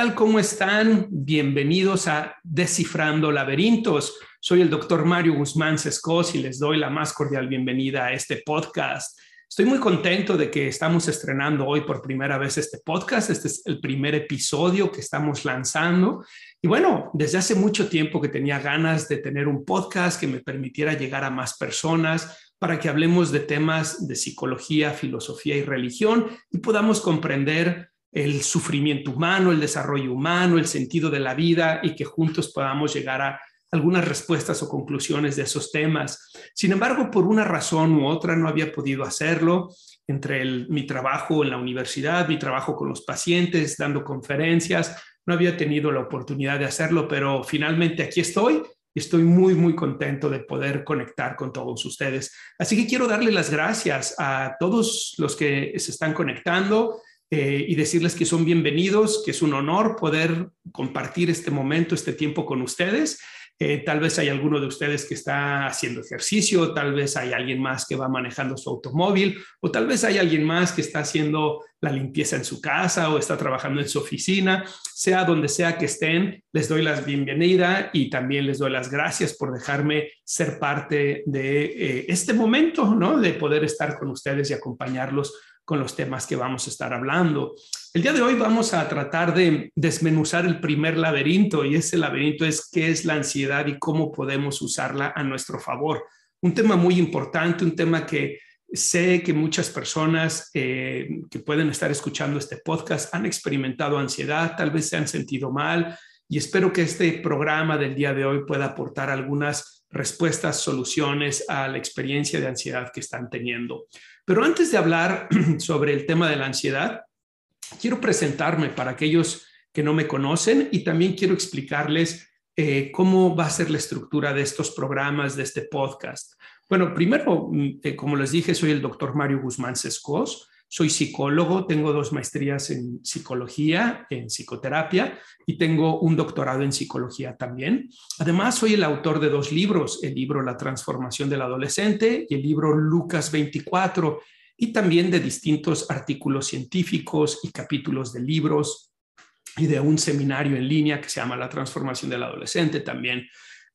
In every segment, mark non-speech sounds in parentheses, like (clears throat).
Tal? ¿Cómo están? Bienvenidos a Descifrando Laberintos. Soy el doctor Mario Guzmán Sescos y les doy la más cordial bienvenida a este podcast. Estoy muy contento de que estamos estrenando hoy por primera vez este podcast. Este es el primer episodio que estamos lanzando. Y bueno, desde hace mucho tiempo que tenía ganas de tener un podcast que me permitiera llegar a más personas para que hablemos de temas de psicología, filosofía y religión y podamos comprender el sufrimiento humano, el desarrollo humano, el sentido de la vida y que juntos podamos llegar a algunas respuestas o conclusiones de esos temas. Sin embargo, por una razón u otra no había podido hacerlo entre mi trabajo en la universidad, mi trabajo con los pacientes, dando conferencias, no había tenido la oportunidad de hacerlo, pero finalmente aquí estoy y estoy muy, muy contento de poder conectar con todos ustedes. Así que quiero darle las gracias a todos los que se están conectando, eh, y decirles que son bienvenidos, que es un honor poder compartir este momento, este tiempo con ustedes. Eh, tal vez hay alguno de ustedes que está haciendo ejercicio, tal vez hay alguien más que va manejando su automóvil, o tal vez hay alguien más que está haciendo la limpieza en su casa o está trabajando en su oficina. Sea donde sea que estén, les doy la bienvenida y también les doy las gracias por dejarme ser parte de eh, este momento, ¿no? De poder estar con ustedes y acompañarlos con los temas que vamos a estar hablando. El día de hoy vamos a tratar de desmenuzar el primer laberinto y ese laberinto es qué es la ansiedad y cómo podemos usarla a nuestro favor. Un tema muy importante, un tema que sé que muchas personas eh, que pueden estar escuchando este podcast han experimentado ansiedad, tal vez se han sentido mal y espero que este programa del día de hoy pueda aportar algunas respuestas, soluciones a la experiencia de ansiedad que están teniendo. Pero antes de hablar (clears throat) sobre el tema de la ansiedad, quiero presentarme para aquellos que no me conocen y también quiero explicarles eh, cómo va a ser la estructura de estos programas, de este podcast. Bueno, primero, mm, eh, como les dije, soy el doctor Mario Guzmán Sescos. Soy psicólogo, tengo dos maestrías en psicología, en psicoterapia y tengo un doctorado en psicología también. Además, soy el autor de dos libros, el libro La transformación del adolescente y el libro Lucas 24, y también de distintos artículos científicos y capítulos de libros y de un seminario en línea que se llama La transformación del adolescente también.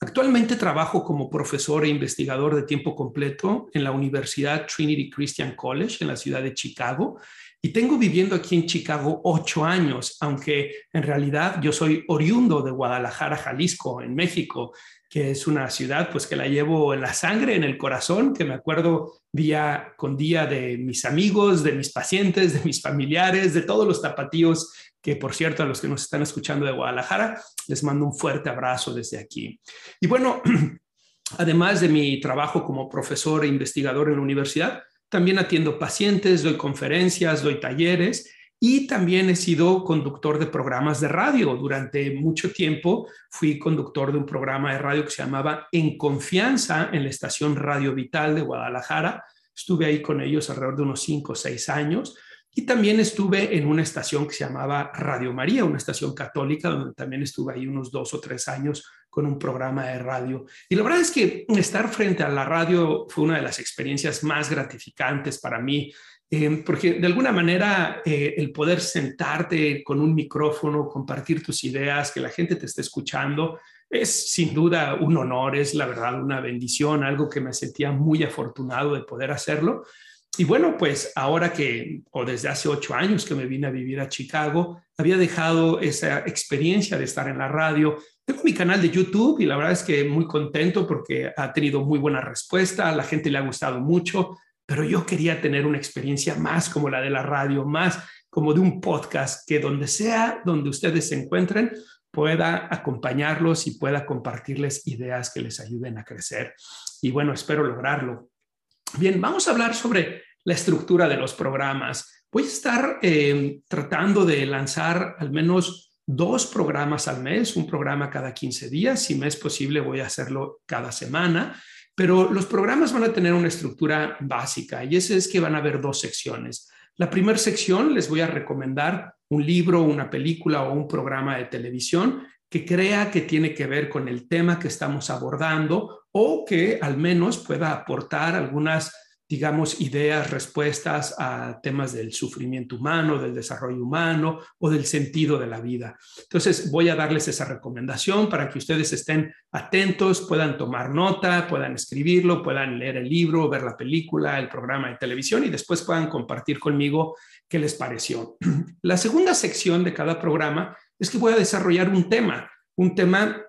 Actualmente trabajo como profesor e investigador de tiempo completo en la Universidad Trinity Christian College en la ciudad de Chicago y tengo viviendo aquí en Chicago ocho años, aunque en realidad yo soy oriundo de Guadalajara, Jalisco, en México, que es una ciudad pues que la llevo en la sangre, en el corazón, que me acuerdo día con día de mis amigos, de mis pacientes, de mis familiares, de todos los tapatíos que por cierto a los que nos están escuchando de Guadalajara, les mando un fuerte abrazo desde aquí. Y bueno, (clears throat) además de mi trabajo como profesor e investigador en la universidad, también atiendo pacientes, doy conferencias, doy talleres y también he sido conductor de programas de radio. Durante mucho tiempo fui conductor de un programa de radio que se llamaba En Confianza en la estación Radio Vital de Guadalajara. Estuve ahí con ellos alrededor de unos cinco o seis años y también estuve en una estación que se llamaba Radio María, una estación católica, donde también estuve ahí unos dos o tres años con un programa de radio. Y la verdad es que estar frente a la radio fue una de las experiencias más gratificantes para mí, eh, porque de alguna manera eh, el poder sentarte con un micrófono, compartir tus ideas, que la gente te esté escuchando, es sin duda un honor, es la verdad una bendición, algo que me sentía muy afortunado de poder hacerlo y bueno, pues ahora que, o desde hace ocho años que me vine a vivir a Chicago, había dejado esa experiencia de estar en la radio. Tengo mi canal de YouTube y la verdad es que muy contento porque ha tenido muy buena respuesta, a la gente le ha gustado mucho. pero yo quería tener una experiencia más como la de la radio, más como de un podcast, que donde sea, donde ustedes se encuentren, pueda acompañarlos y pueda compartirles ideas que les ayuden a crecer. Y bueno, espero lograrlo. Bien, vamos a hablar sobre la estructura de los programas. Voy a estar eh, tratando de lanzar al menos dos programas al mes, un programa cada 15 días. Si me es posible, voy a hacerlo cada semana. Pero los programas van a tener una estructura básica y ese es que van a haber dos secciones. La primera sección les voy a recomendar un libro, una película o un programa de televisión que crea que tiene que ver con el tema que estamos abordando o que al menos pueda aportar algunas digamos, ideas, respuestas a temas del sufrimiento humano, del desarrollo humano o del sentido de la vida. Entonces, voy a darles esa recomendación para que ustedes estén atentos, puedan tomar nota, puedan escribirlo, puedan leer el libro, ver la película, el programa de televisión y después puedan compartir conmigo qué les pareció. (clears throat) La segunda sección de cada programa es que voy a desarrollar un tema, un tema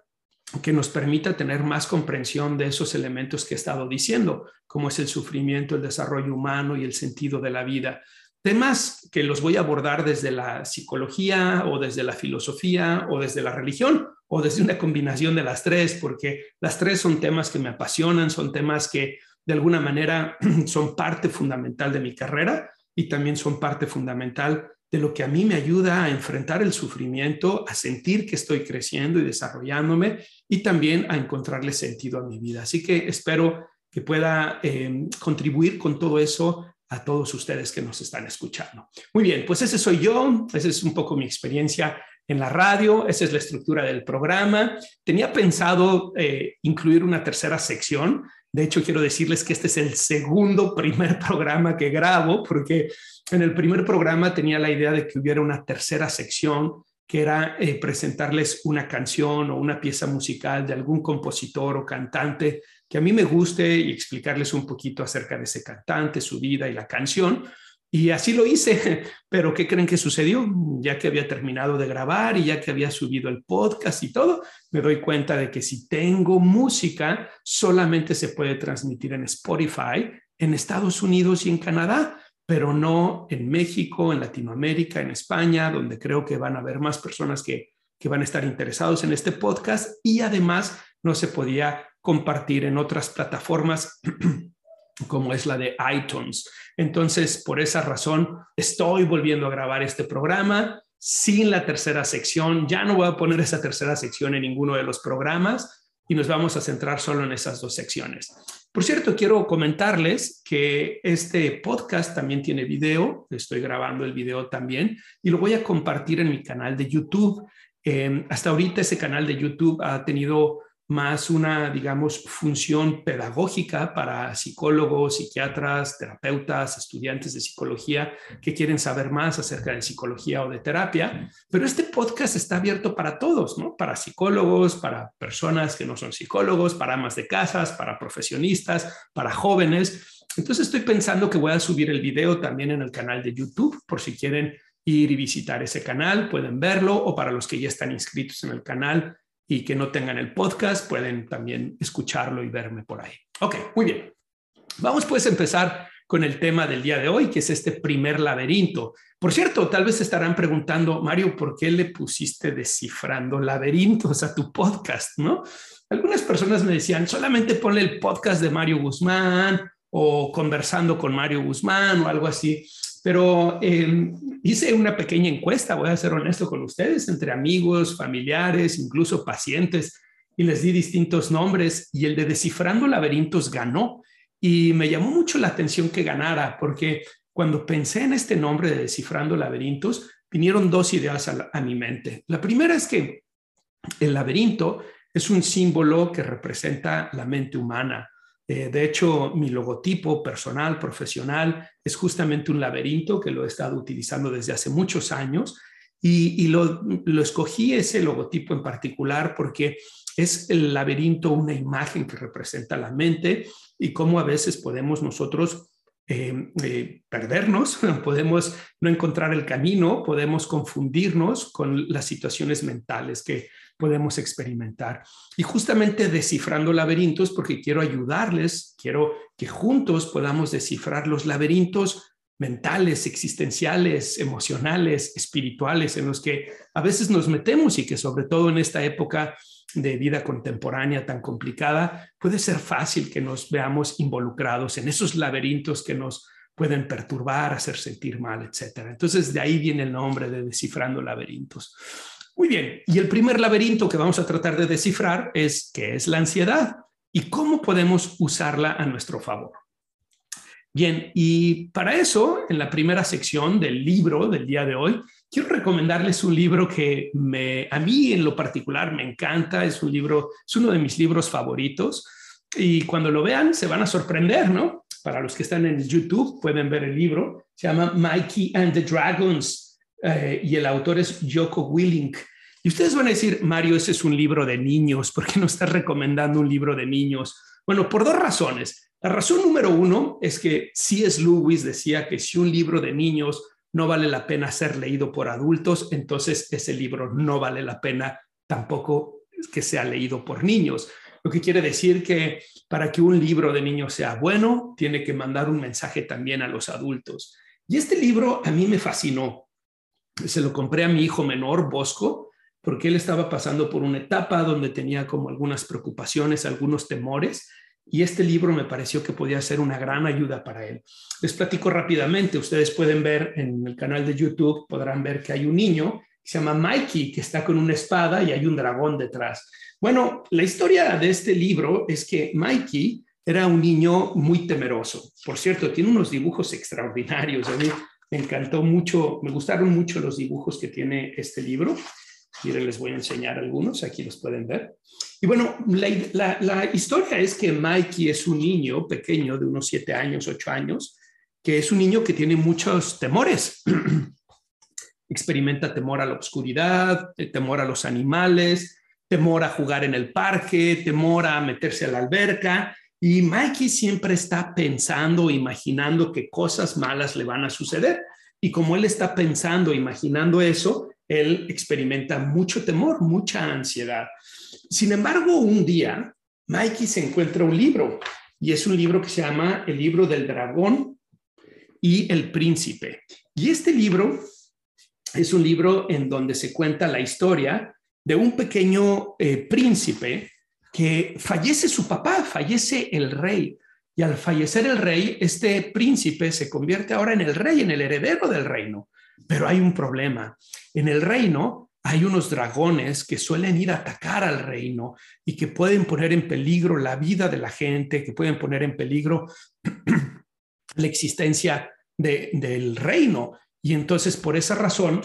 que nos permita tener más comprensión de esos elementos que he estado diciendo, como es el sufrimiento, el desarrollo humano y el sentido de la vida. Temas que los voy a abordar desde la psicología o desde la filosofía o desde la religión o desde una combinación de las tres, porque las tres son temas que me apasionan, son temas que de alguna manera (clears throat) son parte fundamental de mi carrera y también son parte fundamental de lo que a mí me ayuda a enfrentar el sufrimiento, a sentir que estoy creciendo y desarrollándome y también a encontrarle sentido a mi vida. Así que espero que pueda eh, contribuir con todo eso a todos ustedes que nos están escuchando. Muy bien, pues ese soy yo, esa es un poco mi experiencia en la radio, esa es la estructura del programa. Tenía pensado eh, incluir una tercera sección. De hecho, quiero decirles que este es el segundo primer (laughs) programa que grabo, porque en el primer programa tenía la idea de que hubiera una tercera sección que era eh, presentarles una canción o una pieza musical de algún compositor o cantante que a mí me guste y explicarles un poquito acerca de ese cantante, su vida y la canción. Y así lo hice, (laughs) pero ¿qué creen que sucedió? Ya que había terminado de grabar y ya que había subido el podcast y todo, me doy cuenta de que si tengo música, solamente se puede transmitir en Spotify en Estados Unidos y en Canadá pero no en México, en Latinoamérica, en España, donde creo que van a haber más personas que, que van a estar interesados en este podcast y además no se podía compartir en otras plataformas (clears throat) como es la de iTunes. Entonces, por esa razón, estoy volviendo a grabar este programa sin la tercera sección. Ya no voy a poner esa tercera sección en ninguno de los programas y nos vamos a centrar solo en esas dos secciones. Por cierto, quiero comentarles que este podcast también tiene video, estoy grabando el video también y lo voy a compartir en mi canal de YouTube. Eh, hasta ahorita ese canal de YouTube ha tenido más una, digamos, función pedagógica para psicólogos, psiquiatras, terapeutas, estudiantes de psicología que quieren saber más acerca de psicología o de terapia. Pero este podcast está abierto para todos, ¿no? Para psicólogos, para personas que no son psicólogos, para amas de casas, para profesionistas, para jóvenes. Entonces estoy pensando que voy a subir el video también en el canal de YouTube por si quieren ir y visitar ese canal, pueden verlo o para los que ya están inscritos en el canal y que no tengan el podcast, pueden también escucharlo y verme por ahí. Ok, muy bien. Vamos pues a empezar con el tema del día de hoy, que es este primer laberinto. Por cierto, tal vez estarán preguntando, Mario, ¿por qué le pusiste descifrando laberintos a tu podcast? ¿No? Algunas personas me decían, solamente ponle el podcast de Mario Guzmán o conversando con Mario Guzmán o algo así. Pero eh, hice una pequeña encuesta, voy a ser honesto con ustedes, entre amigos, familiares, incluso pacientes, y les di distintos nombres y el de Descifrando Laberintos ganó. Y me llamó mucho la atención que ganara, porque cuando pensé en este nombre de Descifrando Laberintos, vinieron dos ideas a mi mente. La primera es que el laberinto es un símbolo que representa la mente humana eh, de hecho, mi logotipo personal, profesional, es justamente un laberinto que lo he estado utilizando desde hace muchos años. Y, lo, escogí ese logotipo en particular porque es el laberinto una imagen que representa la mente y cómo a veces podemos nosotros eh, eh, perdernos, (laughs) podemos no encontrar el camino, podemos confundirnos con las situaciones mentales que podemos experimentar. Y justamente descifrando laberintos porque quiero ayudarles, quiero que juntos podamos descifrar los laberintos mentales, existenciales, emocionales, espirituales en los que a veces nos metemos y que sobre todo en esta época de vida contemporánea tan complicada, puede ser fácil que nos veamos involucrados en esos laberintos que nos pueden perturbar, hacer sentir mal, etc. Entonces, de ahí viene el nombre de Descifrando Laberintos. Muy bien, y el primer laberinto que vamos a tratar de descifrar es qué es la ansiedad y cómo podemos usarla a nuestro favor. Bien, y para eso, en la primera sección del libro del día de hoy, quiero recomendarles un libro que a mí en lo particular me encanta, es un libro, es uno de mis libros favoritos, y cuando lo vean se van a sorprender, ¿no? Para los que están en YouTube pueden ver el libro, se llama Mikey and the Dragons, eh, y el autor es Joko Willink. Y ustedes van a decir, Mario, ese es un libro de niños, ¿por qué no estás recomendando un libro de niños? Bueno, por dos razones. La razón número uno es que C.S. Lewis decía que si un libro de niños no vale la pena ser leído por adultos, entonces ese libro no vale la pena tampoco que sea leído por niños. Lo que quiere decir que para que un libro de niños sea bueno, tiene que mandar un mensaje también a los adultos. Y este libro a mí me fascinó. Se lo compré a mi hijo menor, Bosco, porque él estaba pasando por una etapa donde tenía como algunas preocupaciones, algunos temores, y este libro me pareció que podía ser una gran ayuda para él. Les platico rápidamente, ustedes pueden ver en el canal de YouTube, podrán ver que hay un niño que se llama Mikey, que está con una espada y hay un dragón detrás. Bueno, la historia de este libro es que Mikey era un niño muy temeroso. Por cierto, tiene unos dibujos extraordinarios. Encantó mucho, me gustaron mucho los dibujos que tiene este libro. Miren, les voy a enseñar algunos, aquí los pueden ver. Y bueno, la, historia es que Mikey es un niño pequeño de unos siete años, ocho años, que es un niño que tiene muchos temores. (clears throat) Experimenta temor a la oscuridad, eh, temor a los animales, temor a jugar en el parque, temor a meterse a la alberca. Y Mikey siempre está pensando, imaginando que cosas malas le van a suceder. Y como él está pensando, imaginando eso, él experimenta mucho temor, mucha ansiedad. Sin embargo, un día, Mikey se encuentra un libro y es un libro que se llama El libro del dragón y el príncipe. Y este libro es un libro en donde se cuenta la historia de un pequeño eh, príncipe que fallece su papá, fallece el rey. Y al fallecer el rey, este príncipe se convierte ahora en el rey, en el heredero del reino. Pero hay un problema. En el reino hay unos dragones que suelen ir a atacar al reino y que pueden poner en peligro la vida de la gente, que pueden poner en peligro (clears throat) la existencia del reino. Y entonces, por esa razón,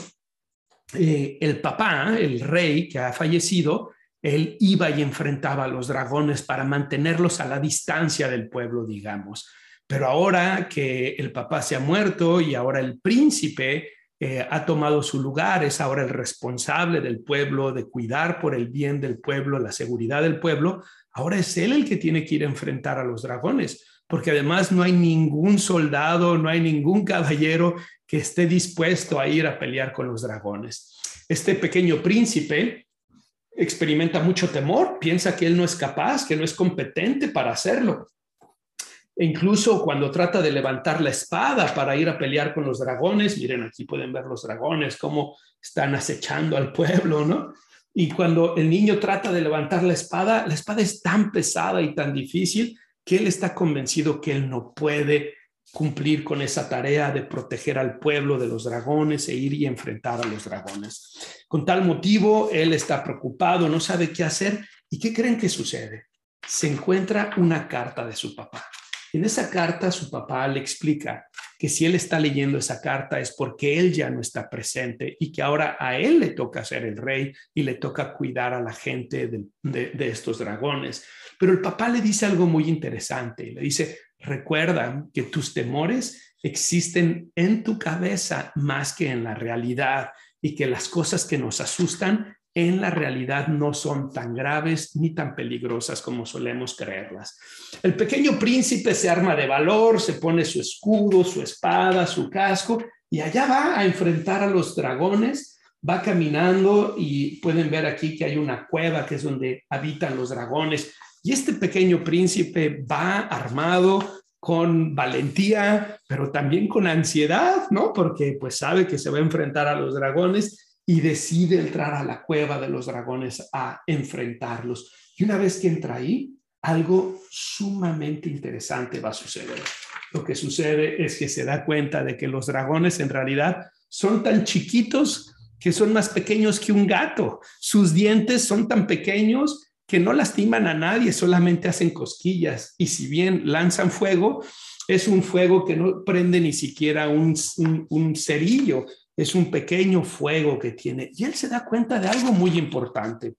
eh, el papá, el rey que ha fallecido, él iba y enfrentaba a los dragones para mantenerlos a la distancia del pueblo, digamos. Pero ahora que el papá se ha muerto y ahora el príncipe eh, ha tomado su lugar, es ahora el responsable del pueblo, de cuidar por el bien del pueblo, la seguridad del pueblo, ahora es él el que tiene que ir a enfrentar a los dragones, porque además no hay ningún soldado, no hay ningún caballero que esté dispuesto a ir a pelear con los dragones. Este pequeño príncipe experimenta mucho temor, piensa que él no es capaz, que no es competente para hacerlo. E incluso cuando trata de levantar la espada para ir a pelear con los dragones, miren, aquí pueden ver los dragones, cómo están acechando al pueblo, ¿no? Y cuando el niño trata de levantar la espada, la espada es tan pesada y tan difícil que él está convencido que él no puede cumplir con esa tarea de proteger al pueblo de los dragones e ir y enfrentar a los dragones. Con tal motivo, él está preocupado, no sabe qué hacer. ¿Y qué creen que sucede? Se encuentra una carta de su papá. En esa carta su papá le explica que si él está leyendo esa carta es porque él ya no está presente y que ahora a él le toca ser el rey y le toca cuidar a la gente de, estos dragones. Pero el papá le dice algo muy interesante. Le dice, recuerda que tus temores existen en tu cabeza más que en la realidad y que las cosas que nos asustan en la realidad no son tan graves ni tan peligrosas como solemos creerlas. El pequeño príncipe se arma de valor, se pone su escudo, su espada, su casco y allá va a enfrentar a los dragones, va caminando y pueden ver aquí que hay una cueva que es donde habitan los dragones. Y este pequeño príncipe va armado con valentía, pero también con ansiedad, ¿no? Porque pues sabe que se va a enfrentar a los dragones y decide entrar a la cueva de los dragones a enfrentarlos. Y una vez que entra ahí, algo sumamente interesante va a suceder. Lo que sucede es que se da cuenta de que los dragones en realidad son tan chiquitos que son más pequeños que un gato. Sus dientes son tan pequeños que no lastiman a nadie, solamente hacen cosquillas. Y si bien lanzan fuego, es un fuego que no prende ni siquiera un, un, cerillo, es un pequeño fuego que tiene. Y él se da cuenta de algo muy importante.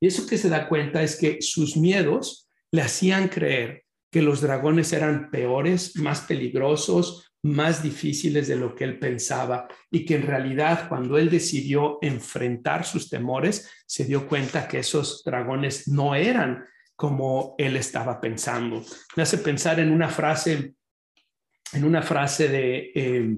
Y eso que se da cuenta es que sus miedos le hacían creer que los dragones eran peores, más peligrosos, más difíciles de lo que él pensaba y que en realidad cuando él decidió enfrentar sus temores, se dio cuenta que esos dragones no eran como él estaba pensando. Me hace pensar en una frase, en una frase de eh,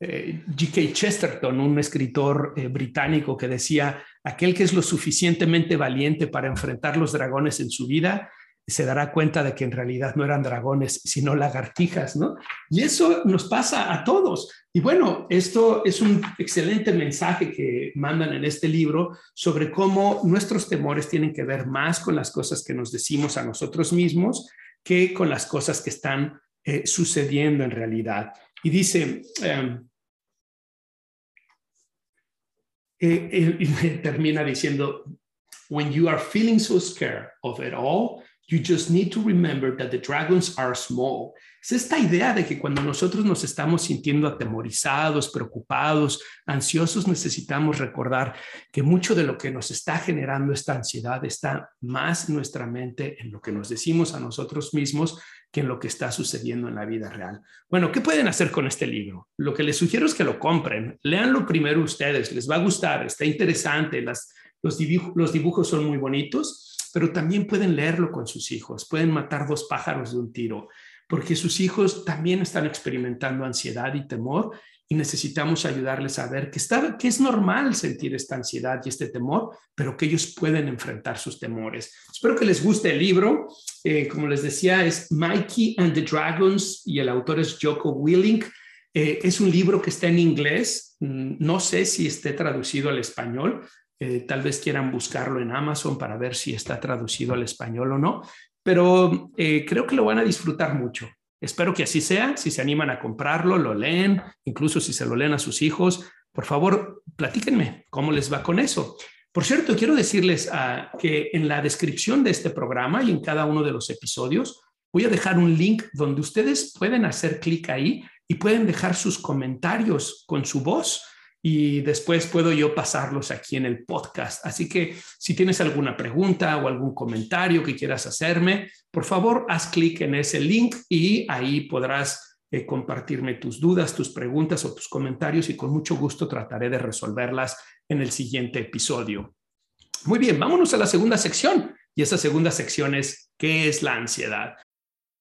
eh, G.K. Chesterton, un escritor eh, británico que decía, aquel que es lo suficientemente valiente para enfrentar los dragones en su vida, se dará cuenta de que en realidad no eran dragones, sino lagartijas, ¿no? Y eso nos pasa a todos. Y bueno, esto es un excelente mensaje que mandan en este libro sobre cómo nuestros temores tienen que ver más con las cosas que nos decimos a nosotros mismos que con las cosas que están eh, sucediendo en realidad. Y dice, em, eh, (laughs) termina diciendo, when you are feeling so scared of it all, You just need to remember that the dragons are small. Es esta idea de que cuando nosotros nos estamos sintiendo atemorizados, preocupados, ansiosos, necesitamos recordar que mucho de lo que nos está generando esta ansiedad está más nuestra mente, en lo que nos decimos a nosotros mismos, que en lo que está sucediendo en la vida real. Bueno, ¿qué pueden hacer con este libro? Lo que les sugiero es que lo compren, leanlo primero ustedes, les va a gustar, está interesante, las, los, los dibujos son muy bonitos pero también pueden leerlo con sus hijos, pueden matar dos pájaros de un tiro, porque sus hijos también están experimentando ansiedad y temor y necesitamos ayudarles a ver que, está, que es normal sentir esta ansiedad y este temor, pero que ellos pueden enfrentar sus temores. Espero que les guste el libro. Eh, como les decía, es Mikey and the Dragons y el autor es Joko Willink. Eh, es un libro que está en inglés. Mm, no sé si esté traducido al español, eh, tal vez quieran buscarlo en Amazon para ver si está traducido al español o no, pero eh, creo que lo van a disfrutar mucho. Espero que así sea. Si se animan a comprarlo, lo leen, incluso si se lo leen a sus hijos, por favor, platíquenme cómo les va con eso. Por cierto, quiero decirles ah, que en la descripción de este programa y en cada uno de los episodios voy a dejar un link donde ustedes pueden hacer clic ahí y pueden dejar sus comentarios con su voz y después puedo yo pasarlos aquí en el podcast. Así que si tienes alguna pregunta o algún comentario que quieras hacerme, por favor, haz clic en ese link y ahí podrás eh, compartirme tus dudas, tus preguntas o tus comentarios y con mucho gusto trataré de resolverlas en el siguiente episodio. Muy bien, vámonos a la segunda sección. Y esa segunda sección es, ¿qué es la ansiedad?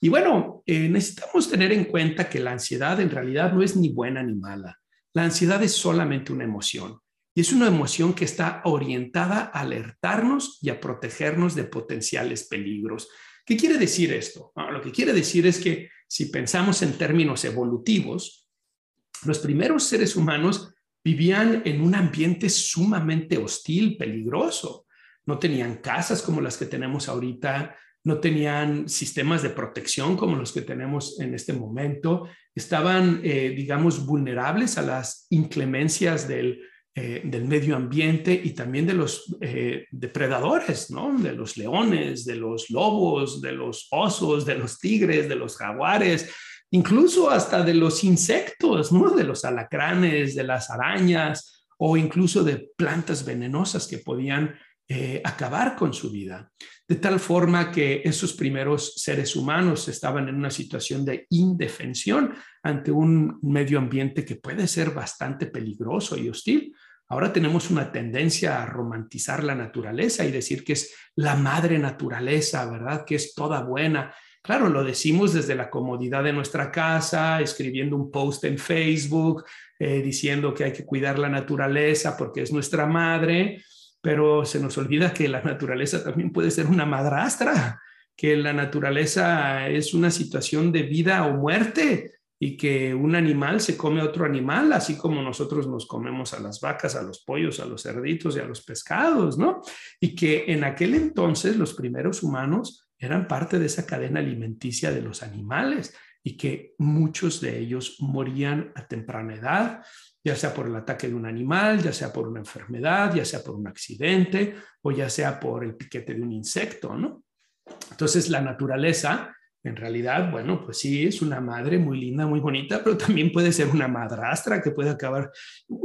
Y bueno, eh, necesitamos tener en cuenta que la ansiedad en realidad no es ni buena ni mala. La ansiedad es solamente una emoción y es una emoción que está orientada a alertarnos y a protegernos de potenciales peligros. ¿Qué quiere decir esto? lo que quiere decir es que si pensamos en términos evolutivos, los primeros seres humanos vivían en un ambiente sumamente hostil, peligroso. No tenían casas como las que tenemos ahorita, no tenían sistemas de protección como los que tenemos en este momento, estaban, eh, digamos, vulnerables a las inclemencias del, eh, del, medio ambiente y también de los eh, depredadores, ¿no? De los leones, de los lobos, de los osos, de los tigres, de los jaguares, incluso hasta de los insectos, ¿no? De los alacranes, de las arañas o incluso de plantas venenosas que podían eh, acabar con su vida, de tal forma que esos primeros seres humanos estaban en una situación de indefensión ante un medio ambiente que puede ser bastante peligroso y hostil. Ahora tenemos una tendencia a romantizar la naturaleza y decir que es la madre naturaleza, ¿verdad? Que es toda buena. Claro, lo decimos desde la comodidad de nuestra casa, escribiendo un post en Facebook, eh, diciendo que hay que cuidar la naturaleza porque es nuestra madre, pero se nos olvida que la naturaleza también puede ser una madrastra, que la naturaleza es una situación de vida o muerte y que un animal se come a otro animal, así como nosotros nos comemos a las vacas, a los pollos, a los cerditos y a los pescados, ¿no? Y que en aquel entonces los primeros humanos eran parte de esa cadena alimenticia de los animales y que muchos de ellos morían a temprana edad, ya sea por el ataque de un animal, ya sea por una enfermedad, ya sea por un accidente o ya sea por el piquete de un insecto, ¿no? Entonces la naturaleza, en realidad, bueno, pues sí, es una madre muy linda, muy bonita, pero también puede ser una madrastra que puede acabar.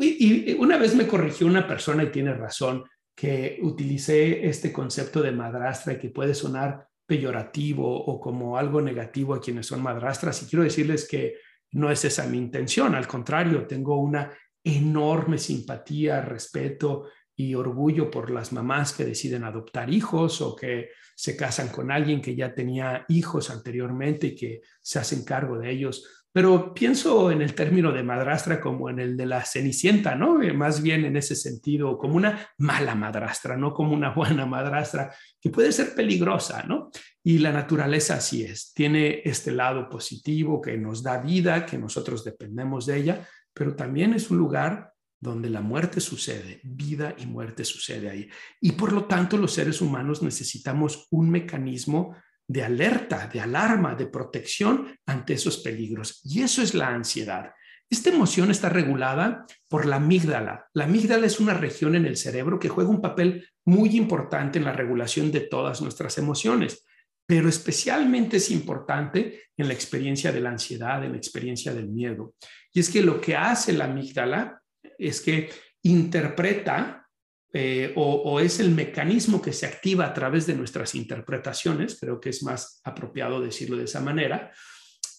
Y, una vez me corrigió una persona y tiene razón que utilicé este concepto de madrastra y que puede sonar peyorativo o como algo negativo a quienes son madrastras. Y quiero decirles que no es esa mi intención, al contrario, tengo una enorme simpatía, respeto y orgullo por las mamás que deciden adoptar hijos o que se casan con alguien que ya tenía hijos anteriormente y que se hacen cargo de ellos pero pienso en el término de madrastra como en el de la cenicienta, ¿no? Eh, más bien en ese sentido, como una mala madrastra, no como una (laughs) buena madrastra, que puede ser peligrosa, ¿no? Y la naturaleza así es, tiene este lado positivo que nos da vida, que nosotros dependemos de ella, pero también es un lugar donde la muerte sucede, vida y muerte sucede ahí. Y por lo tanto los seres humanos necesitamos un mecanismo de alerta, de alarma, de protección ante esos peligros. Y eso es la ansiedad. Esta emoción está regulada por la amígdala. La amígdala es una región en el cerebro que juega un papel muy importante en la regulación de todas nuestras emociones, pero especialmente es importante en la experiencia de la ansiedad, en la experiencia del miedo. Y es que lo que hace la amígdala es que interpreta eh, o, es el mecanismo que se activa a través de nuestras interpretaciones, creo que es más apropiado decirlo de esa manera,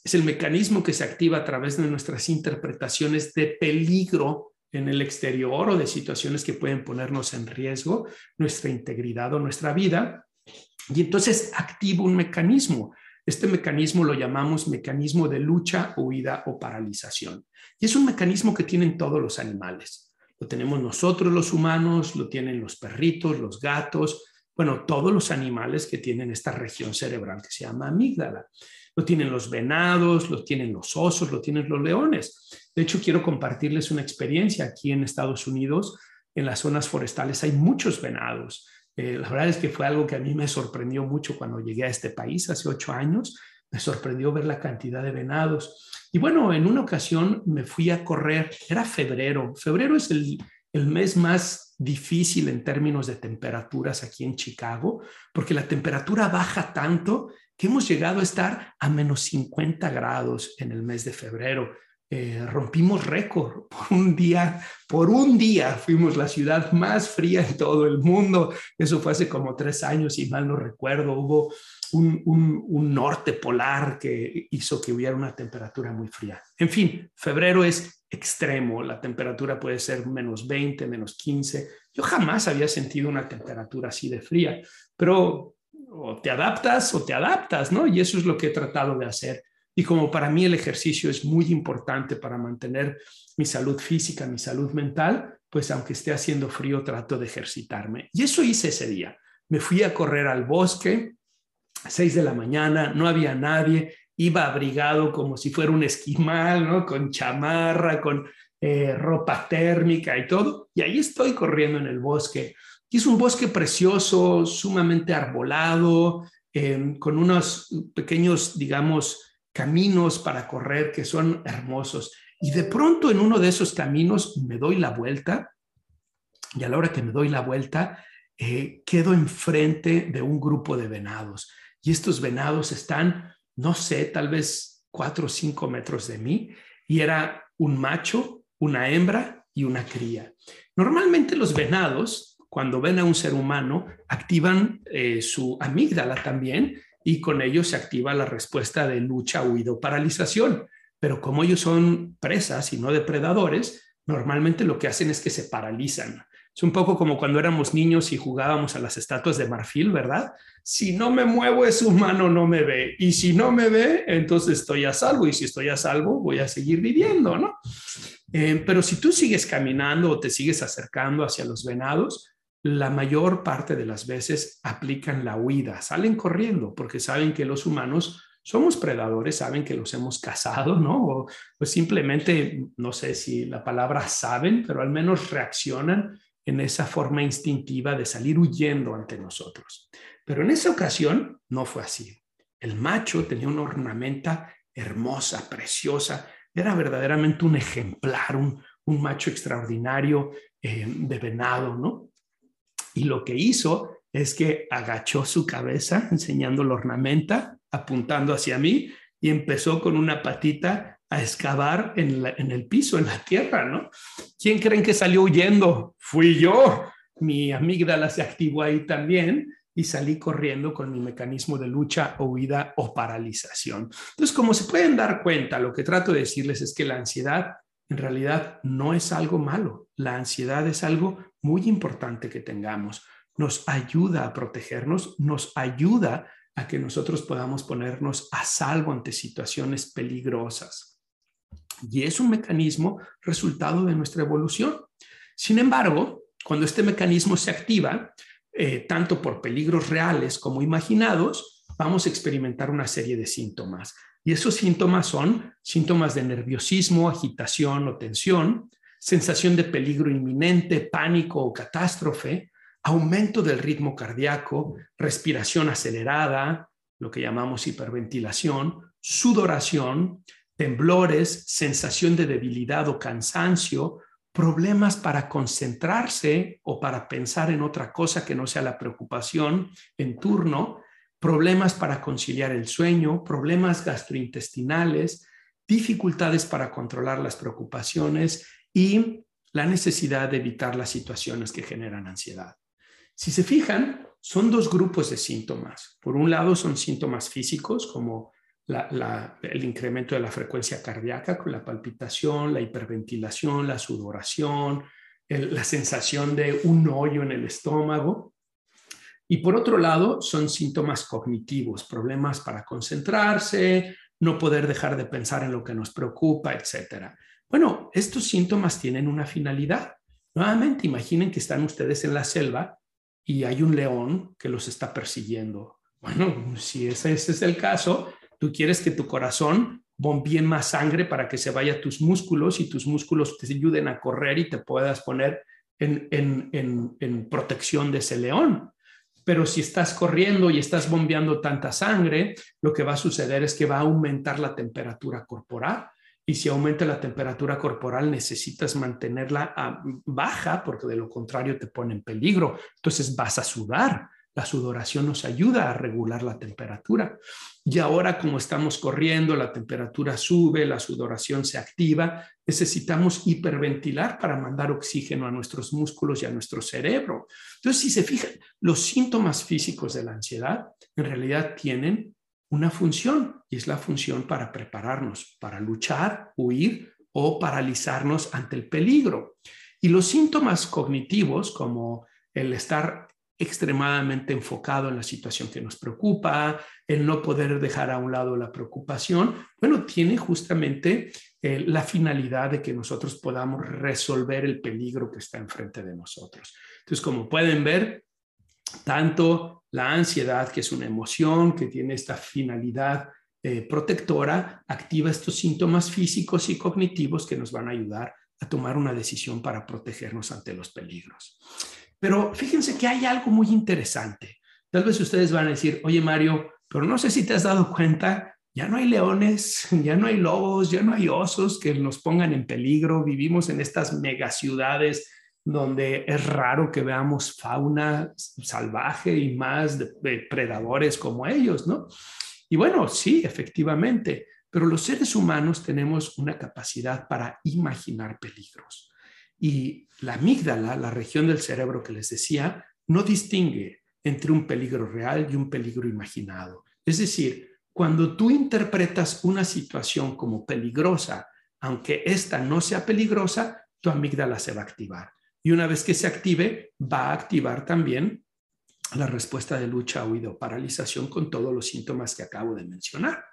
es el mecanismo que se activa a través de nuestras interpretaciones de peligro en el exterior o de situaciones que pueden ponernos en riesgo nuestra integridad o nuestra vida. Y entonces activa un mecanismo. Este mecanismo lo llamamos mecanismo de lucha, huida o paralización. Y es un mecanismo que tienen todos los animales. Lo tenemos nosotros los humanos, lo tienen los perritos, los gatos, bueno, todos los animales que tienen esta región cerebral que se llama amígdala. Lo tienen los venados, lo tienen los osos, lo tienen los leones. De hecho, quiero compartirles una experiencia aquí en Estados Unidos. En las zonas forestales hay muchos venados. Eh, la verdad es que fue algo que a mí me sorprendió mucho cuando llegué a este país hace ocho años. Me sorprendió ver la cantidad de venados. Y bueno, en una ocasión me fui a correr, era febrero. Febrero es el, mes más difícil en términos de temperaturas aquí en Chicago, porque la temperatura baja tanto que hemos llegado a estar a menos 50 grados en el mes de febrero. Eh, rompimos récord por un día, por un día fuimos la ciudad más fría en todo el mundo. Eso fue hace como tres años, y mal no recuerdo. Hubo un, norte polar que hizo que hubiera una temperatura muy fría. En fin, febrero es extremo, la temperatura puede ser menos 20, menos 15. Yo jamás había sentido una temperatura así de fría, pero o te adaptas o te adaptas, ¿no? Y eso es lo que he tratado de hacer. Y como para mí el ejercicio es muy importante para mantener mi salud física, mi salud mental, pues aunque esté haciendo frío, trato de ejercitarme. Y eso hice ese día. Me fui a correr al bosque, seis de la mañana, no había nadie, iba abrigado como si fuera un esquimal, ¿no? Con chamarra, con eh, ropa térmica y todo. Y ahí estoy corriendo en el bosque. Y es un bosque precioso, sumamente arbolado, em, con unos pequeños, digamos, caminos para correr que son hermosos. Y de pronto en uno de esos caminos me doy la vuelta y a la hora que me doy la vuelta, eh, quedo enfrente de un grupo de venados y estos venados están, no sé, tal vez cuatro o cinco metros de mí y era un macho, una hembra y una cría. Normalmente los venados, cuando ven a un ser humano, activan eh, su amígdala también y con ello se activa la respuesta de lucha, huido, paralización. Pero como ellos son presas y no depredadores, normalmente lo que hacen es que se paralizan. Es un poco como cuando éramos niños y jugábamos a las estatuas de marfil, ¿verdad? Si no me muevo, es humano, no me ve. Y si no me ve, entonces estoy a salvo. Y si estoy a salvo, voy a seguir viviendo, ¿no? Eh, pero si tú sigues caminando o te sigues acercando hacia los venados, la mayor parte de las veces aplican la huida, salen corriendo porque saben que los humanos somos predadores, saben que los hemos cazado, ¿no? O simplemente, no sé si la palabra saben, pero al menos reaccionan en esa forma instintiva de salir huyendo ante nosotros. Pero en esa ocasión no fue así. El macho tenía una ornamenta hermosa, preciosa, era verdaderamente un ejemplar, un, macho extraordinario eh, de venado, ¿no? Y lo que hizo es que agachó su cabeza enseñando la ornamenta, apuntando hacia mí y empezó con una patita a excavar en, el piso, en la tierra, ¿no? ¿Quién creen que salió huyendo? Fui yo. Mi amígdala se activó ahí también y salí corriendo con mi mecanismo de lucha o huida o paralización. Entonces, como se pueden dar cuenta, lo que trato de decirles es que la ansiedad en realidad no es algo malo. La ansiedad es algo muy importante que tengamos. Nos ayuda a protegernos, nos ayuda a que nosotros podamos ponernos a salvo ante situaciones peligrosas. Y es un mecanismo resultado de nuestra evolución. Sin embargo, cuando este mecanismo se activa, eh, tanto por peligros reales como imaginados, vamos a experimentar una serie de síntomas. Y esos síntomas son síntomas de nerviosismo, agitación o tensión, sensación de peligro inminente, pánico o catástrofe, aumento del ritmo cardíaco, respiración acelerada, lo que llamamos hiperventilación, sudoración, temblores, sensación de debilidad o cansancio, problemas para concentrarse o para pensar en otra cosa que no sea la preocupación en turno, problemas para conciliar el sueño, problemas gastrointestinales, dificultades para controlar las preocupaciones y la necesidad de evitar las situaciones que generan ansiedad. Si se fijan, son dos grupos de síntomas. Por un lado son síntomas físicos como el incremento de la frecuencia cardíaca con la palpitación, la hiperventilación, la sudoración, la sensación de un hoyo en el estómago. Y por otro lado, son síntomas cognitivos, problemas para concentrarse, no poder dejar de pensar en lo que nos preocupa, etc. Bueno, estos síntomas tienen una finalidad. Nuevamente, imaginen que están ustedes en la selva y hay un león que los está persiguiendo. Bueno, si ese, es el caso, tú quieres que tu corazón bombee más sangre para que se vaya a tus músculos y tus músculos te ayuden a correr y te puedas poner en, en protección de ese león. Pero si estás corriendo y estás bombeando tanta sangre, lo que va a suceder es que va a aumentar la temperatura corporal. Y si aumenta la temperatura corporal, necesitas mantenerla ah, baja porque de lo contrario te pone en peligro. Entonces vas a sudar. La sudoración nos ayuda a regular la temperatura. Y ahora como estamos corriendo, la temperatura sube, la sudoración se activa, necesitamos hiperventilar para mandar oxígeno a nuestros músculos y a nuestro cerebro. Entonces, si se fijan, los síntomas físicos de la ansiedad en realidad tienen una función y es la función para prepararnos, para luchar, huir o paralizarnos ante el peligro. Y los síntomas cognitivos como el estar extremadamente enfocado en la situación que nos preocupa, el no poder dejar a un lado la preocupación, bueno, tiene justamente eh, la finalidad de que nosotros podamos resolver el peligro que está enfrente de nosotros. Entonces, como pueden ver, tanto la ansiedad, que es una emoción que tiene esta finalidad eh, protectora, activa estos síntomas físicos y cognitivos que nos van a ayudar a tomar una decisión para protegernos ante los peligros. Pero fíjense que hay algo muy interesante. Tal vez ustedes van a decir, oye Mario, pero no sé si te has dado cuenta, ya no hay leones, (laughs) ya no hay lobos, ya no hay osos que nos pongan en peligro. Vivimos en estas megaciudades donde es raro que veamos fauna salvaje y más de, predadores como ellos, ¿no? Y bueno, sí, efectivamente, pero los seres humanos tenemos una capacidad para imaginar peligros. Y la amígdala, la región del cerebro que les decía, no distingue entre un peligro real y un peligro imaginado. Es decir, cuando tú interpretas una situación como peligrosa, aunque esta no sea peligrosa, tu amígdala se va a activar. Y una vez que se active, va a activar también la respuesta de lucha, huida o paralización con todos los síntomas que acabo de mencionar.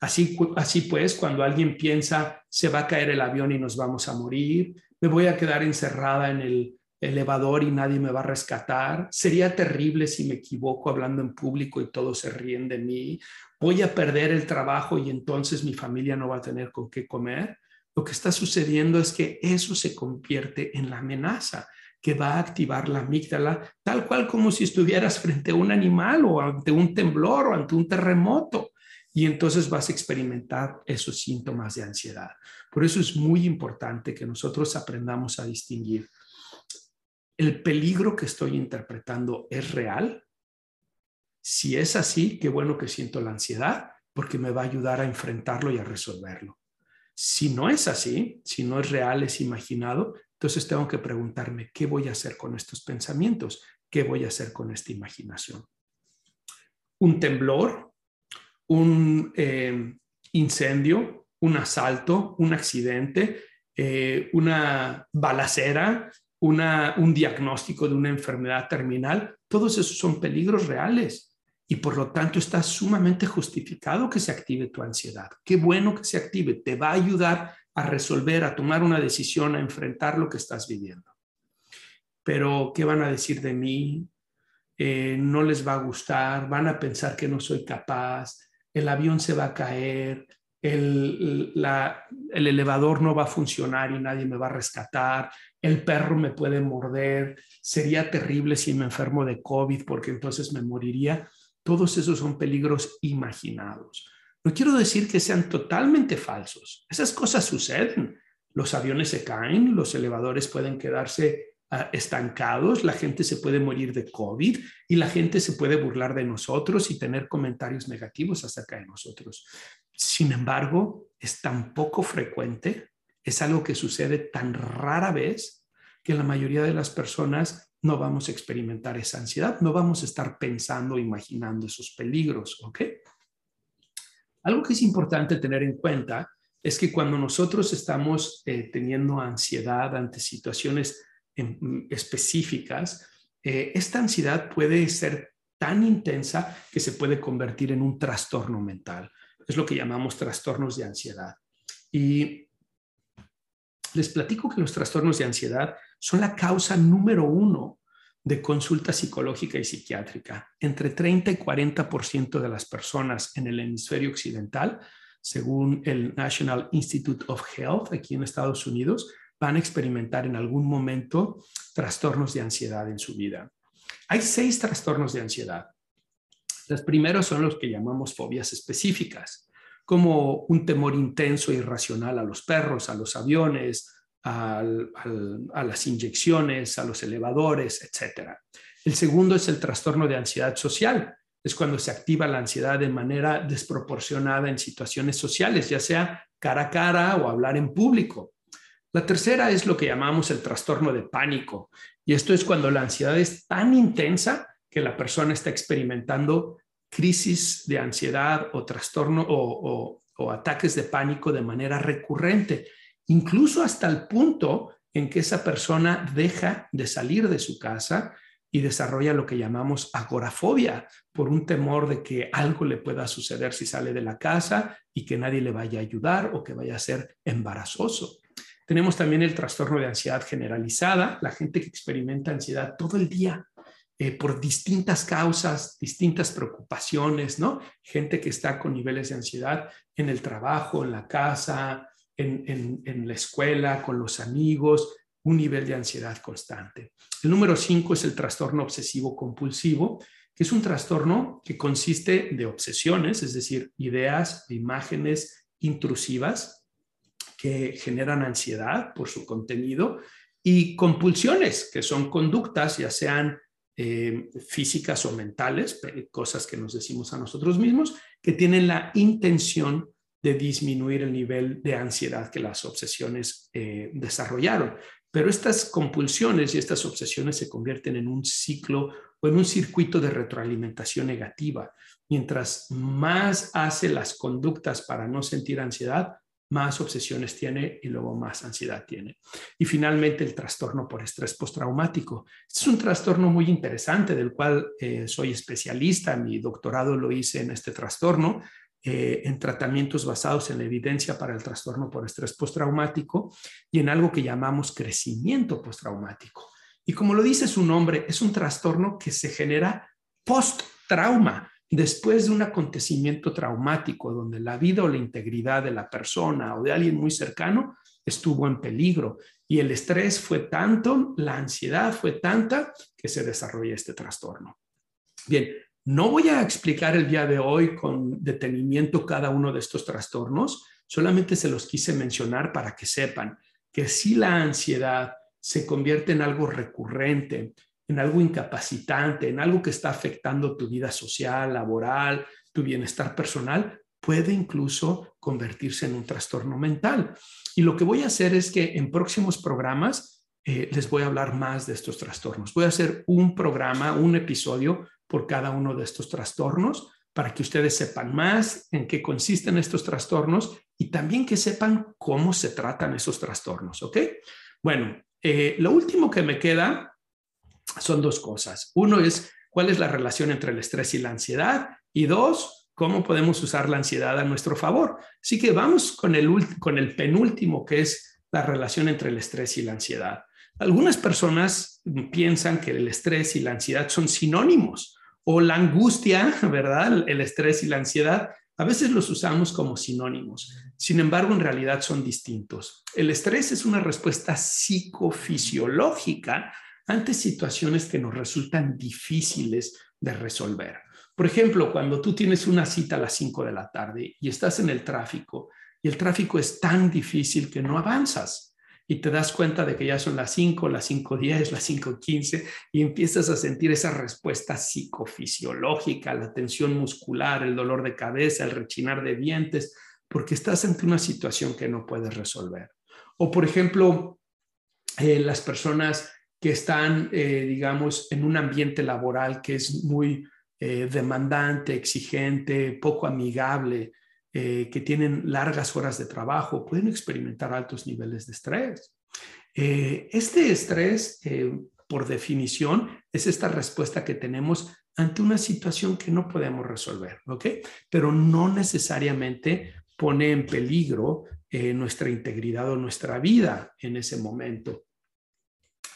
Así, así pues, cuando alguien piensa, se va a caer el avión y nos vamos a morir, me voy a quedar encerrada en el elevador y nadie me va a rescatar, sería terrible si me equivoco hablando en público y todos se ríen de mí, voy a perder el trabajo y entonces mi familia no va a tener con qué comer. Lo que está sucediendo es que eso se convierte en la amenaza que va a activar la amígdala, tal cual como si estuvieras frente a un animal o ante un temblor o ante un terremoto y entonces vas a experimentar esos síntomas de ansiedad. Por eso es muy importante que nosotros aprendamos a distinguir. ¿El peligro que estoy interpretando es real? Si es así, qué bueno que siento la ansiedad porque me va a ayudar a enfrentarlo y a resolverlo. Si no es así, si no es real, es imaginado, entonces tengo que preguntarme, ¿qué voy a hacer con estos pensamientos? ¿Qué voy a hacer con esta imaginación? Un temblor un eh, incendio, un asalto, un accidente, eh, una balacera, un diagnóstico de una enfermedad terminal, todos esos son peligros reales y por lo tanto está sumamente justificado que se active tu ansiedad. Qué bueno que se active, te va a ayudar a resolver, a tomar una decisión, a enfrentar lo que estás viviendo. Pero, ¿qué van a decir de mí? Eh, no les va a gustar, van a pensar que no soy capaz, el avión se va a caer, el, el, elevador no va a funcionar y nadie me va a rescatar, el perro me puede morder, sería terrible si me enfermo de COVID porque entonces me moriría. Todos esos son peligros imaginados. No quiero decir que sean totalmente falsos. Esas cosas suceden. Los aviones se caen, los elevadores pueden quedarse estancados, la gente se puede morir de COVID y la gente se puede burlar de nosotros y tener comentarios negativos acerca de nosotros. Sin embargo, es tan poco frecuente, es algo que sucede tan rara vez que la mayoría de las personas no vamos a experimentar esa ansiedad, no vamos a estar pensando, imaginando esos peligros, ¿ok? Algo que es importante tener en cuenta es que cuando nosotros estamos eh, teniendo ansiedad ante situaciones Mm, específicas, eh, esta ansiedad puede ser tan intensa que se puede convertir en un trastorno mental. Es lo que llamamos trastornos de ansiedad. Y les platico que los trastornos de ansiedad son la causa número uno de consulta psicológica y psiquiátrica. Entre 30 y 40% de las personas en el hemisferio occidental, según el National Institute of Health aquí en Estados Unidos, van a experimentar en algún momento trastornos de ansiedad en su vida. Hay seis trastornos de ansiedad. Los primeros son los que llamamos fobias específicas, como un temor intenso e irracional a los perros, a los aviones, a las inyecciones, a los elevadores, etc. El segundo es el trastorno de ansiedad social. Es cuando se activa la ansiedad de manera desproporcionada en situaciones sociales, ya sea cara a cara o hablar en público. La tercera es lo que llamamos el trastorno de pánico. Y esto es cuando la ansiedad es tan intensa que la persona está experimentando crisis de ansiedad o trastorno o, ataques de pánico de manera recurrente, incluso hasta el punto en que esa persona deja de salir de su casa y desarrolla lo que llamamos agorafobia, por un temor de que algo le pueda suceder si sale de la casa y que nadie le vaya a ayudar o que vaya a ser embarazoso. Tenemos también el trastorno de ansiedad generalizada, la gente que experimenta ansiedad todo el día eh, por distintas causas, distintas preocupaciones, ¿no? Gente que está con niveles de ansiedad en el trabajo, en la casa, en, en la escuela, con los amigos, un nivel de ansiedad constante. El número cinco es el trastorno obsesivo compulsivo, que es un trastorno que consiste de obsesiones, es decir, ideas, imágenes intrusivas que generan ansiedad por su contenido y compulsiones, que son conductas, ya sean eh, físicas o mentales, cosas que nos decimos a nosotros mismos, que tienen la intención de disminuir el nivel de ansiedad que las obsesiones eh, desarrollaron. Pero estas compulsiones y estas obsesiones se convierten en un ciclo o en un circuito de retroalimentación negativa. Mientras más hace las conductas para no sentir ansiedad, más obsesiones tiene y luego más ansiedad tiene. Y finalmente el trastorno por estrés postraumático. Este es un trastorno muy interesante del cual eh, soy especialista, mi doctorado lo hice en este trastorno, eh, en tratamientos basados en la evidencia para el trastorno por estrés postraumático y en algo que llamamos crecimiento postraumático. Y como lo dice su nombre, es un trastorno que se genera post-trauma después de un acontecimiento traumático donde la vida o la integridad de la persona o de alguien muy cercano estuvo en peligro y el estrés fue tanto, la ansiedad fue tanta que se desarrolla este trastorno. Bien, no voy a explicar el día de hoy con detenimiento cada uno de estos trastornos, solamente se los quise mencionar para que sepan que si la ansiedad se convierte en algo recurrente, en algo incapacitante, en algo que está afectando tu vida social, laboral, tu bienestar personal, puede incluso convertirse en un trastorno mental. Y lo que voy a hacer es que en próximos programas eh, les voy a hablar más de estos trastornos. Voy a hacer un programa, un episodio por cada uno de estos trastornos para que ustedes sepan más en qué consisten estos trastornos y también que sepan cómo se tratan esos trastornos, ¿ok? Bueno, eh, lo último que me queda son dos cosas. Uno es cuál es la relación entre el estrés y la ansiedad y dos, cómo podemos usar la ansiedad a nuestro favor. Así que vamos con el, con el penúltimo, que es la relación entre el estrés y la ansiedad. Algunas personas piensan que el estrés y la ansiedad son sinónimos o la angustia, ¿verdad? El estrés y la ansiedad. A veces los usamos como sinónimos. Sin embargo, en realidad son distintos. El estrés es una respuesta psicofisiológica ante situaciones que nos resultan difíciles de resolver. Por ejemplo, cuando tú tienes una cita a las 5 de la tarde y estás en el tráfico y el tráfico es tan difícil que no avanzas y te das cuenta de que ya son las 5, las 5.10, las 5.15 y empiezas a sentir esa respuesta psicofisiológica, la tensión muscular, el dolor de cabeza, el rechinar de dientes, porque estás ante una situación que no puedes resolver. O por ejemplo, eh, las personas que están, eh, digamos, en un ambiente laboral que es muy eh, demandante, exigente, poco amigable, eh, que tienen largas horas de trabajo, pueden experimentar altos niveles de estrés. este estrés, por definición, es esta respuesta que tenemos ante una situación que no podemos resolver, ¿ok? Pero no necesariamente pone en peligro nuestra integridad o nuestra vida en ese momento.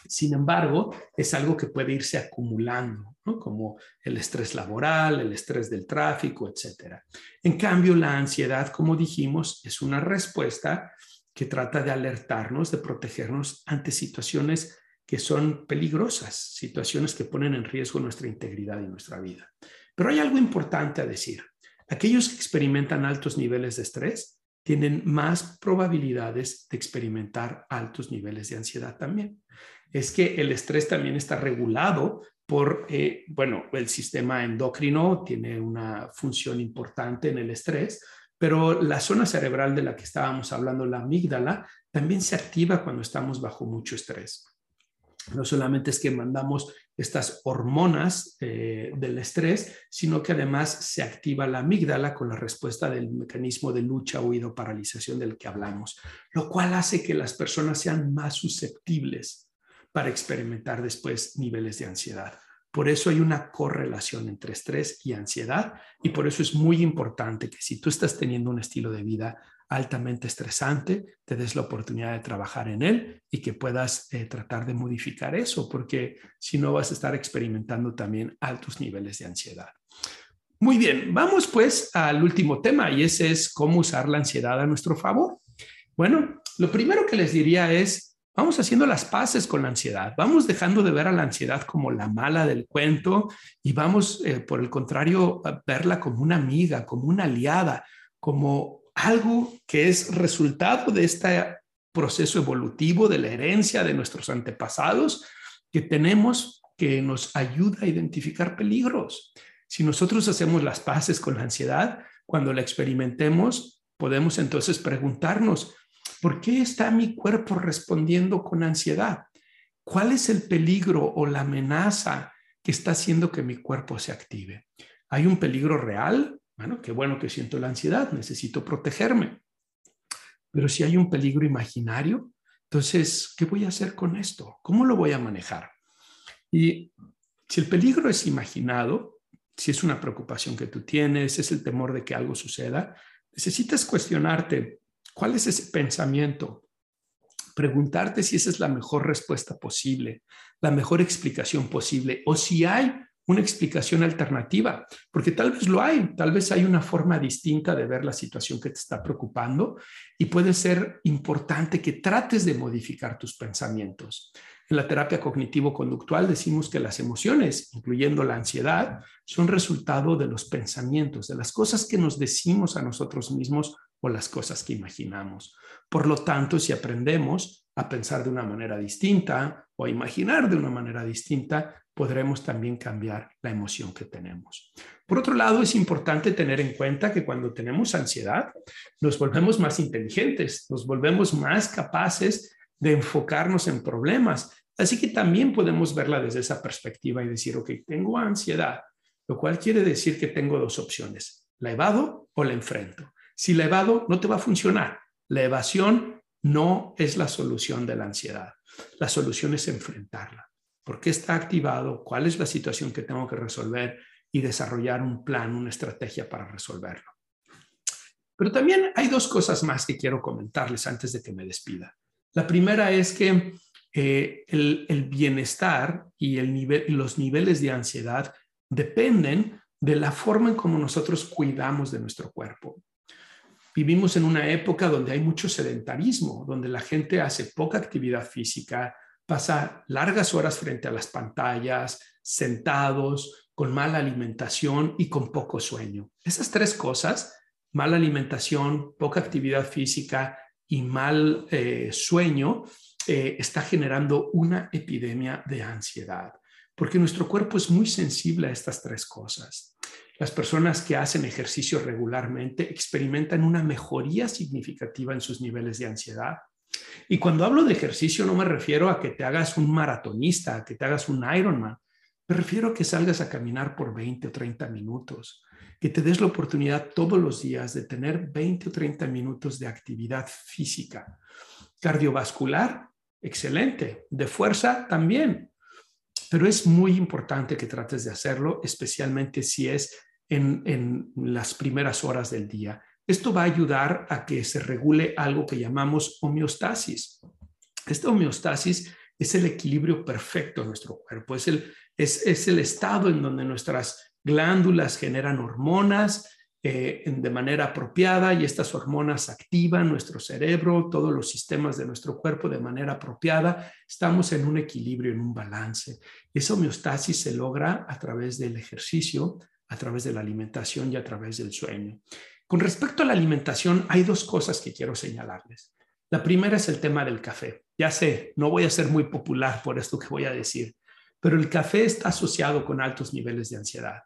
Sin embargo, es algo que puede irse acumulando, como el estrés laboral, el estrés del tráfico, etc. En cambio, la ansiedad, como dijimos, es una respuesta que trata de alertarnos, de protegernos ante situaciones que son peligrosas, situaciones que ponen en riesgo nuestra integridad y nuestra vida. Pero hay algo importante a decir. Aquellos que experimentan altos niveles de estrés tienen más probabilidades de experimentar altos niveles de ansiedad también es que el estrés también está regulado por, eh, bueno, el sistema endocrino tiene una función importante en el estrés, pero la zona cerebral de la que estábamos hablando, la amígdala, también se activa cuando estamos bajo mucho estrés. No solamente es que mandamos estas hormonas eh, del estrés, sino que además se activa la amígdala con la respuesta del mecanismo de lucha, huido, paralización del que hablamos, lo cual hace que las personas sean más susceptibles para experimentar después niveles de ansiedad. Por eso hay una correlación entre estrés y ansiedad y por eso es muy importante que si tú estás teniendo un estilo de vida altamente estresante, te des la oportunidad de trabajar en él y que puedas eh, tratar de modificar eso, porque si no vas a estar experimentando también altos niveles de ansiedad. Muy bien, vamos pues al último tema y ese es cómo usar la ansiedad a nuestro favor. Bueno, lo primero que les diría es Vamos haciendo las paces con la ansiedad, vamos dejando de ver a la ansiedad como la mala del cuento y vamos, eh, por el contrario, a verla como una amiga, como una aliada, como algo que es resultado de este proceso evolutivo, de la herencia de nuestros antepasados, que tenemos que nos ayuda a identificar peligros. Si nosotros hacemos las paces con la ansiedad, cuando la experimentemos, podemos entonces preguntarnos, ¿por qué está mi cuerpo respondiendo con ansiedad? ¿Cuál es el peligro o la amenaza que está haciendo que mi cuerpo se active? ¿Hay un peligro real? Bueno, qué bueno que siento la ansiedad, necesito protegerme. Pero si hay un peligro imaginario, entonces, ¿qué voy a hacer con esto? ¿Cómo lo voy a manejar? Y si el peligro es imaginado, si es una preocupación que tú tienes, es el temor de que algo suceda, necesitas cuestionarte cuál es ese pensamiento, preguntarte si esa es la mejor respuesta posible, la mejor explicación posible, o si hay una explicación alternativa, porque tal vez lo hay, tal vez hay una forma distinta de ver la situación que te está preocupando y puede ser importante que trates de modificar tus pensamientos. En la terapia cognitivo-conductual decimos que las emociones, incluyendo la ansiedad, son resultado de los pensamientos, de las cosas que nos decimos a nosotros mismos o las cosas que imaginamos. Por lo tanto, si aprendemos a pensar de una manera distinta o a imaginar de una manera distinta, podremos también cambiar la emoción que tenemos. Por otro lado, es importante tener en cuenta que cuando tenemos ansiedad, nos volvemos más inteligentes, nos volvemos más capaces de enfocarnos en problemas. Así que también podemos verla desde esa perspectiva y decir, ok, tengo ansiedad, lo cual quiere decir que tengo dos opciones, la evado o la enfrento. Si la evado, no te va a funcionar. La evasión no es la solución de la ansiedad. La solución es enfrentarla. ¿Por qué está activado? ¿Cuál es la situación que tengo que resolver? Y desarrollar un plan, una estrategia para resolverlo. Pero también hay dos cosas más que quiero comentarles antes de que me despida. La primera es que eh, el, bienestar y los niveles de ansiedad dependen de la forma en cómo nosotros cuidamos de nuestro cuerpo. Vivimos en una época donde hay mucho sedentarismo, donde la gente hace poca actividad física, pasa largas horas frente a las pantallas, sentados, con mala alimentación y con poco sueño. Esas tres cosas, mala alimentación, poca actividad física y mal eh, sueño, eh, está generando una epidemia de ansiedad, porque nuestro cuerpo es muy sensible a estas tres cosas. Las personas que hacen ejercicio regularmente experimentan una mejoría significativa en sus niveles de ansiedad. Y cuando hablo de ejercicio no me refiero a que te hagas un maratonista, a que te hagas un Ironman. Me refiero a que salgas a caminar por 20 o 30 minutos, que te des la oportunidad todos los días de tener 20 o 30 minutos de actividad física. Cardiovascular, excelente. De fuerza, también. Pero es muy importante que trates de hacerlo, especialmente si es en, las primeras horas del día. Esto va a ayudar a que se regule algo que llamamos homeostasis. Esta homeostasis es el equilibrio perfecto de nuestro cuerpo, es el, es, el estado en donde nuestras glándulas generan hormonas eh, de manera apropiada y estas hormonas activan nuestro cerebro, todos los sistemas de nuestro cuerpo de manera apropiada. Estamos en un equilibrio, en un balance. Esa homeostasis se logra a través del ejercicio, a través de la alimentación y a través del sueño. Con respecto a la alimentación, hay dos cosas que quiero señalarles. La primera es el tema del café. Ya sé, no voy a ser muy popular por esto que voy a decir, pero el café está asociado con altos niveles de ansiedad.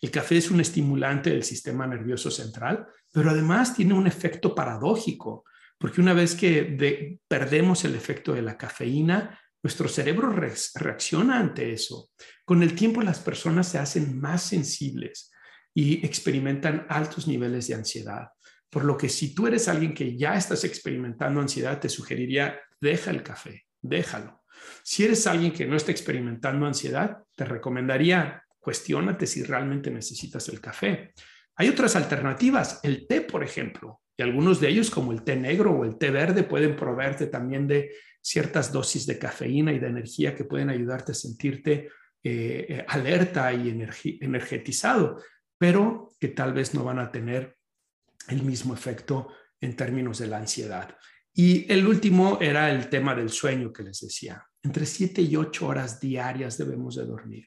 El café es un estimulante del sistema nervioso central, pero además tiene un efecto paradójico, porque una vez que perdemos el efecto de la cafeína, nuestro cerebro reacciona ante eso. Con el tiempo las personas se hacen más sensibles y experimentan altos niveles de ansiedad. Por lo que si tú eres alguien que ya estás experimentando ansiedad, te sugeriría, deja el café, déjalo. Si eres alguien que no está experimentando ansiedad, te recomendaría, cuestionate si realmente necesitas el café. Hay otras alternativas, el té, por ejemplo, y algunos de ellos, como el té negro o el té verde, pueden proveerte también de ciertas dosis de cafeína y de energía que pueden ayudarte a sentirte eh, eh, alerta y energetizado, pero que tal vez no van a tener el mismo efecto en términos de la ansiedad. Y el último era el tema del sueño que les decía. Entre 7 y 8 horas diarias debemos de dormir.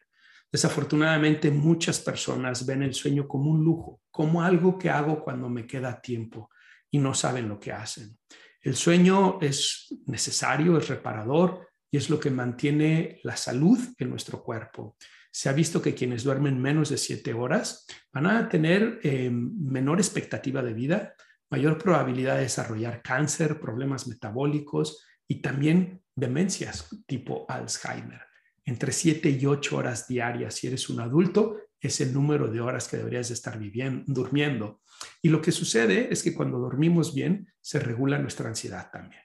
Desafortunadamente muchas personas ven el sueño como un lujo, como algo que hago cuando me queda tiempo y no saben lo que hacen. El sueño es necesario, es reparador y es lo que mantiene la salud en nuestro cuerpo. Se ha visto que quienes duermen menos de siete horas van a tener eh, menor expectativa de vida, mayor probabilidad de desarrollar cáncer, problemas metabólicos y también demencias tipo Alzheimer. Entre 7 y 8 horas diarias, si eres un adulto, es el número de horas que deberías de estar viviendo, durmiendo. Y lo que sucede es que cuando dormimos bien, se regula nuestra ansiedad también.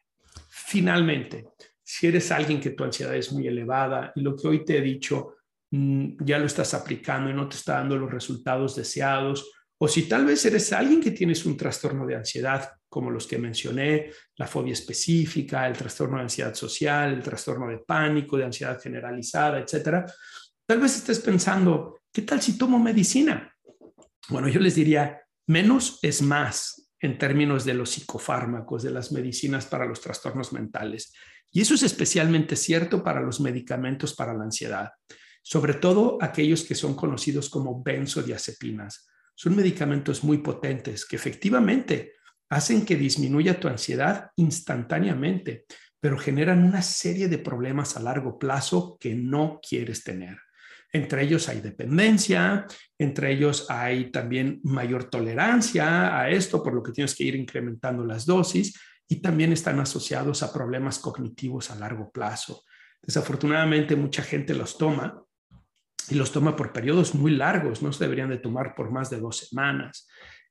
Finalmente, si eres alguien que tu ansiedad es muy elevada y lo que hoy te he dicho ya lo estás aplicando y no te está dando los resultados deseados, o si tal vez eres alguien que tienes un trastorno de ansiedad, como los que mencioné, la fobia específica, el trastorno de ansiedad social, el trastorno de pánico, de ansiedad generalizada, etcétera, tal vez estés pensando, ¿qué tal si tomo medicina? Bueno, yo les diría, menos es más en términos de los psicofármacos, de las medicinas para los trastornos mentales. Y eso es especialmente cierto para los medicamentos para la ansiedad, sobre todo aquellos que son conocidos como benzodiazepinas. Son medicamentos muy potentes que efectivamente hacen que disminuya tu ansiedad instantáneamente, pero generan una serie de problemas a largo plazo que no quieres tener. Entre ellos hay dependencia, entre ellos hay también mayor tolerancia a esto, por lo que tienes que ir incrementando las dosis y también están asociados a problemas cognitivos a largo plazo. Desafortunadamente mucha gente los toma y los toma por periodos muy largos, no se deberían de tomar por más de dos semanas.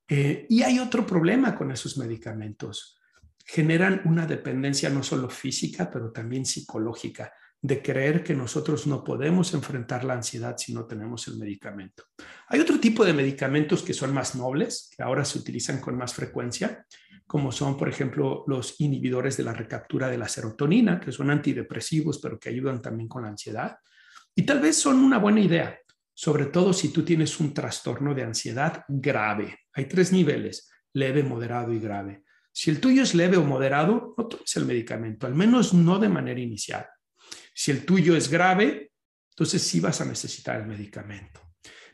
Eh, y hay otro problema con esos medicamentos. Generan una dependencia no solo física, pero también psicológica de creer que nosotros no podemos enfrentar la ansiedad si no tenemos el medicamento. Hay otro tipo de medicamentos que son más nobles, que ahora se utilizan con más frecuencia, como son, por ejemplo, los inhibidores de la recaptura de la serotonina, que son antidepresivos, pero que ayudan también con la ansiedad. Y tal vez son una buena idea, sobre todo si tú tienes un trastorno de ansiedad grave. Hay tres niveles, leve, moderado y grave. Si el tuyo es leve o moderado, no tomes el medicamento, al menos no de manera inicial. Si el tuyo es grave, entonces sí vas a necesitar el medicamento.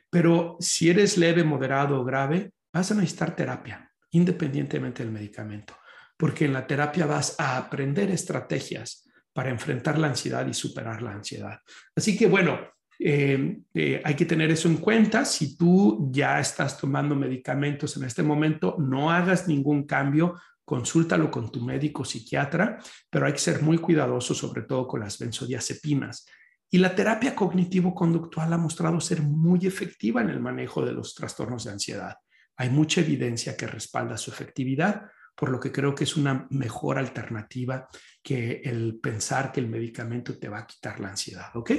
Pero si eres leve, moderado o grave, vas a necesitar terapia, independientemente del medicamento, porque en la terapia vas a aprender estrategias para enfrentar la ansiedad y superar la ansiedad. Así que bueno, eh, eh, hay que tener eso en cuenta. Si tú ya estás tomando medicamentos en este momento, no hagas ningún cambio consúltalo con tu médico psiquiatra, pero hay que ser muy cuidadoso, sobre todo con las benzodiazepinas. Y la terapia cognitivo-conductual ha mostrado ser muy efectiva en el manejo de los trastornos de ansiedad. Hay mucha evidencia que respalda su efectividad, por lo que creo que es una mejor alternativa que el pensar que el medicamento te va a quitar la ansiedad. ¿Ok?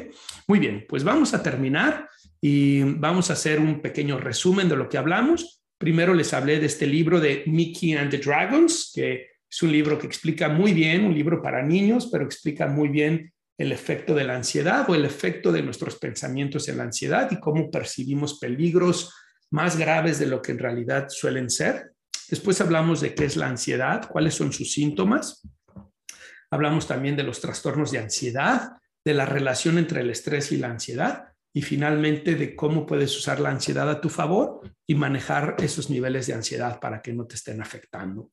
Muy bien, pues vamos a terminar y vamos a hacer un pequeño resumen de lo que hablamos. Primero les hablé de este libro de Mickey and the Dragons, que es un libro que explica muy bien, un libro para niños, pero explica muy bien el efecto de la ansiedad o el efecto de nuestros pensamientos en la ansiedad y cómo percibimos peligros más graves de lo que en realidad suelen ser. Después hablamos de qué es la ansiedad, cuáles son sus síntomas. Hablamos también de los trastornos de ansiedad, de la relación entre el estrés y la ansiedad y finalmente de cómo puedes usar la ansiedad a tu favor y manejar esos niveles de ansiedad para que no te estén afectando.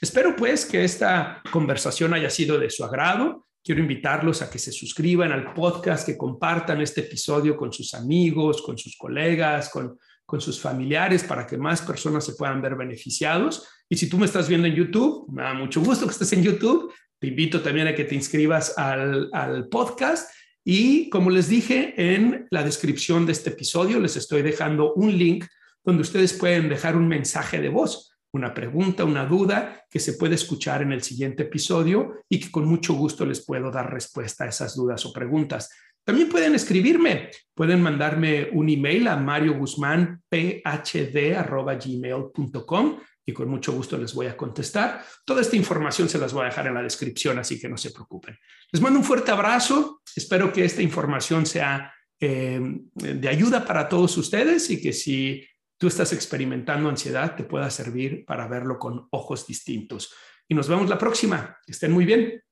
Espero pues que esta conversación haya sido de su agrado. Quiero invitarlos a que se suscriban al podcast, que compartan este episodio con sus amigos, con sus colegas, con, con sus familiares, para que más personas se puedan ver beneficiados. Y si tú me estás viendo en YouTube, me da mucho gusto que estés en YouTube. Te invito también a que te inscribas al, al podcast y como les dije en la descripción de este episodio, les estoy dejando un link donde ustedes pueden dejar un mensaje de voz, una pregunta, una duda que se puede escuchar en el siguiente episodio y que con mucho gusto les puedo dar respuesta a esas dudas o preguntas. También pueden escribirme, pueden mandarme un email a marioguzmanphd.gmail.com y con mucho gusto les voy a contestar. Toda esta información se las voy a dejar en la descripción, así que no se preocupen. Les mando un fuerte abrazo. Espero que esta información sea eh, de ayuda para todos ustedes y que si tú estás experimentando ansiedad, te pueda servir para verlo con ojos distintos. Y nos vemos la próxima. estén muy bien.